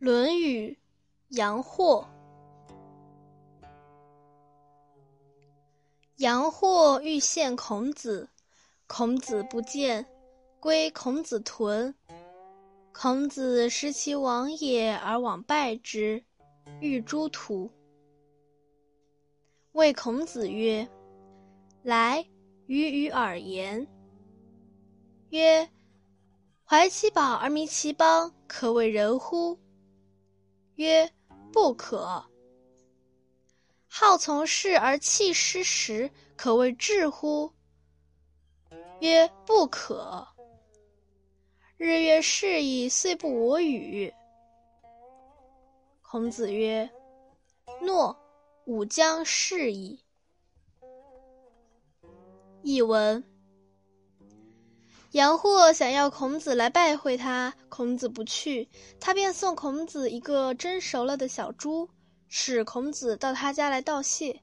论语·阳货。阳货欲见孔子，孔子不见，归孔子屯。孔子失其往也，而往拜之，欲诸徒。谓孔子曰：“来，与与尔言。”曰：“怀其宝而迷其邦，可谓仁乎？”曰：不可。好从事而弃失时，可谓智乎？曰：不可。日月逝矣，虽不我与。孔子曰：诺，吾将事矣。译文：杨货想要孔子来拜会他，孔子不去，他便送孔子一个蒸熟了的小猪，使孔子到他家来道谢。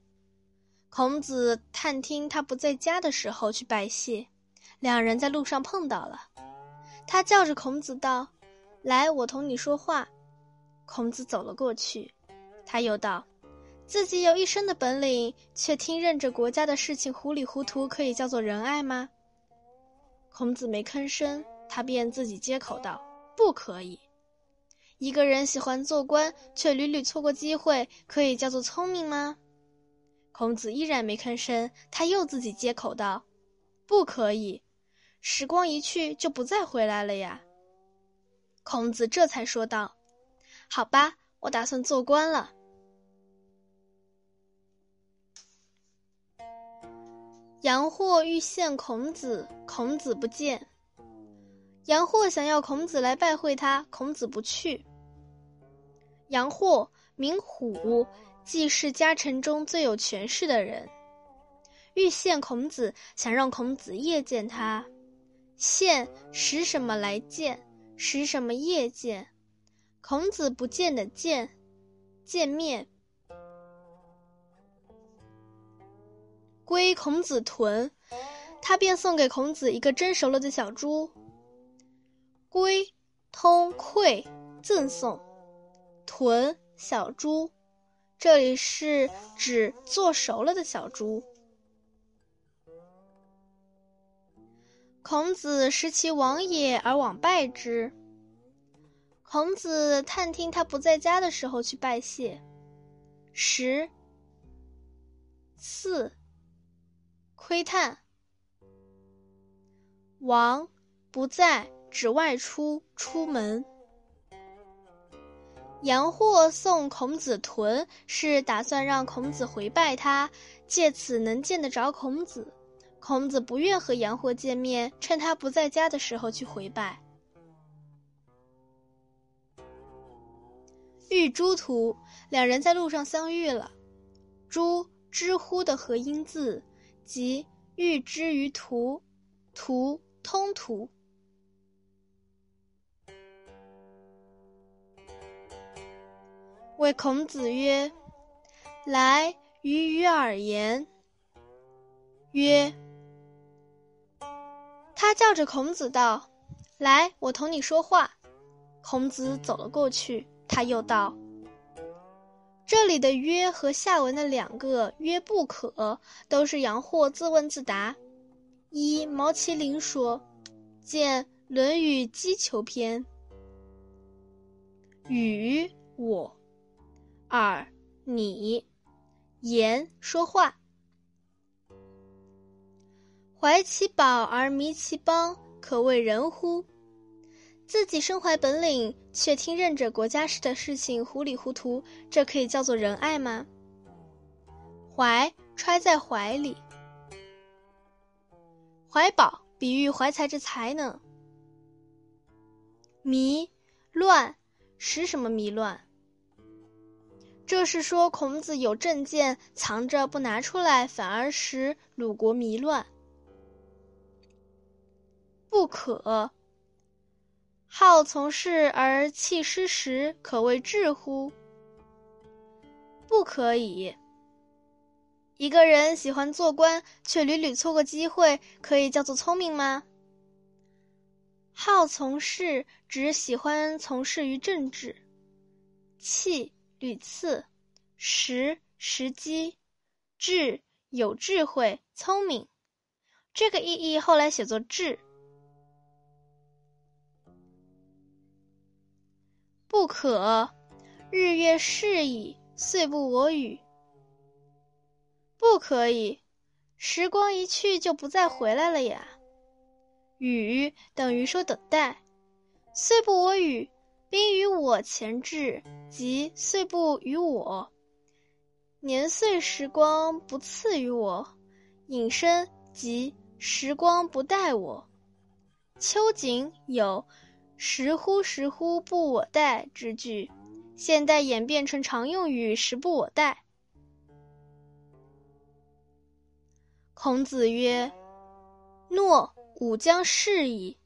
孔子探听他不在家的时候去拜谢，两人在路上碰到了。他叫着孔子道：“来，我同你说话。”孔子走了过去，他又道：“自己有一身的本领，却听任着国家的事情糊里糊涂，可以叫做仁爱吗？”孔子没吭声，他便自己接口道：“不可以。一个人喜欢做官，却屡屡错过机会，可以叫做聪明吗？”孔子依然没吭声，他又自己接口道：“不可以。时光一去，就不再回来了呀。”孔子这才说道：“好吧，我打算做官了。”杨货欲见孔子，孔子不见。杨货想要孔子来拜会他，孔子不去。杨货名虎，既是家臣中最有权势的人，欲见孔子，想让孔子夜见他。见使什么来见？使什么夜见？孔子不见的见，见面。归孔子屯，他便送给孔子一个蒸熟了的小猪。归通馈赠送，屯小猪，这里是指做熟了的小猪。孔子识其往也，而往拜之。孔子探听他不在家的时候去拜谢。十四。窥探，王不在，只外出出门。杨货送孔子屯，是打算让孔子回拜他，借此能见得着孔子。孔子不愿和杨货见面，趁他不在家的时候去回拜。遇诸徒，两人在路上相遇了。诸知乎的合音字。即欲之于途，途通途。谓孔子曰：“来，与与尔言。”曰：“他叫着孔子道：‘来，我同你说话。’孔子走了过去，他又道。”这里的“曰”和下文的两个“曰不可”都是杨货自问自答。一毛麒麟说：“见《论语击球篇》。”与我，二你，言说话。怀其宝而迷其邦，可谓仁乎？自己身怀本领，却听任着国家事的事情糊里糊涂，这可以叫做仁爱吗？怀揣在怀里，怀宝比喻怀才之才能。迷乱使什么迷乱？这是说孔子有政见藏着不拿出来，反而使鲁国迷乱。不可。好从事而弃失时，可谓智乎？不可以。一个人喜欢做官，却屡屡错过机会，可以叫做聪明吗？好从事指喜欢从事于政治，器、屡次；时、时机；智、有智慧、聪明。这个意义后来写作智。不可，日月逝矣，岁不我与。不可以，时光一去就不再回来了呀。与等于说等待，岁不我与，宾与我前置，即岁不与我。年岁时光不赐予我，引申即时光不待我。秋瑾有。时乎时乎不我待之句，现代演变成常用语“时不我待”。孔子曰：“诺，吾将事矣。”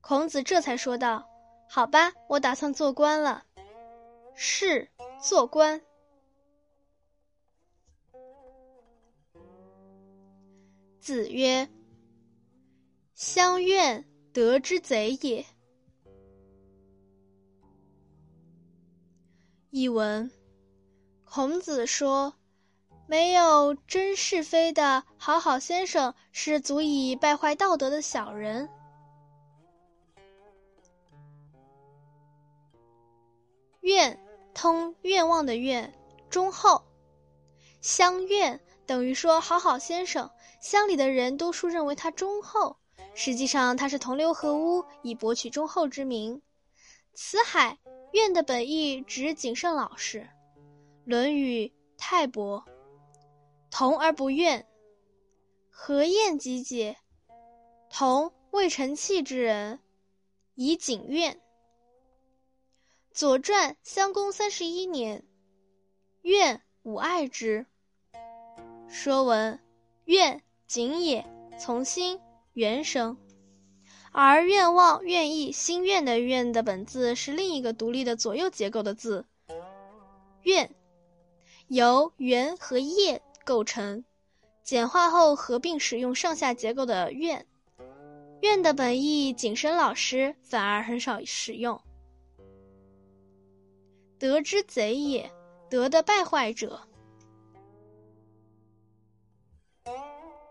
孔子这才说道：“好吧，我打算做官了。”是，做官。子曰：“乡愿，德之贼也。”译文：孔子说：“没有真是非的好好先生，是足以败坏道德的小人。”愿通愿望的愿，忠厚。乡愿等于说好好先生，乡里的人多数认为他忠厚，实际上他是同流合污，以博取忠厚之名。辞海。愿的本意指谨慎老实，《论语·泰伯》。同而不怨，何晏集解？同未成器之人，以谨怨。《左传》襄公三十一年，怨吾爱之。说文：怨，谨也，从心，原生。而愿望、愿意、心愿的“愿”的本字是另一个独立的左右结构的字，“愿”由“元”和“业”构成，简化后合并使用上下结构的“愿”。愿的本意谨慎老实，反而很少使用。德之贼也，德的败坏者。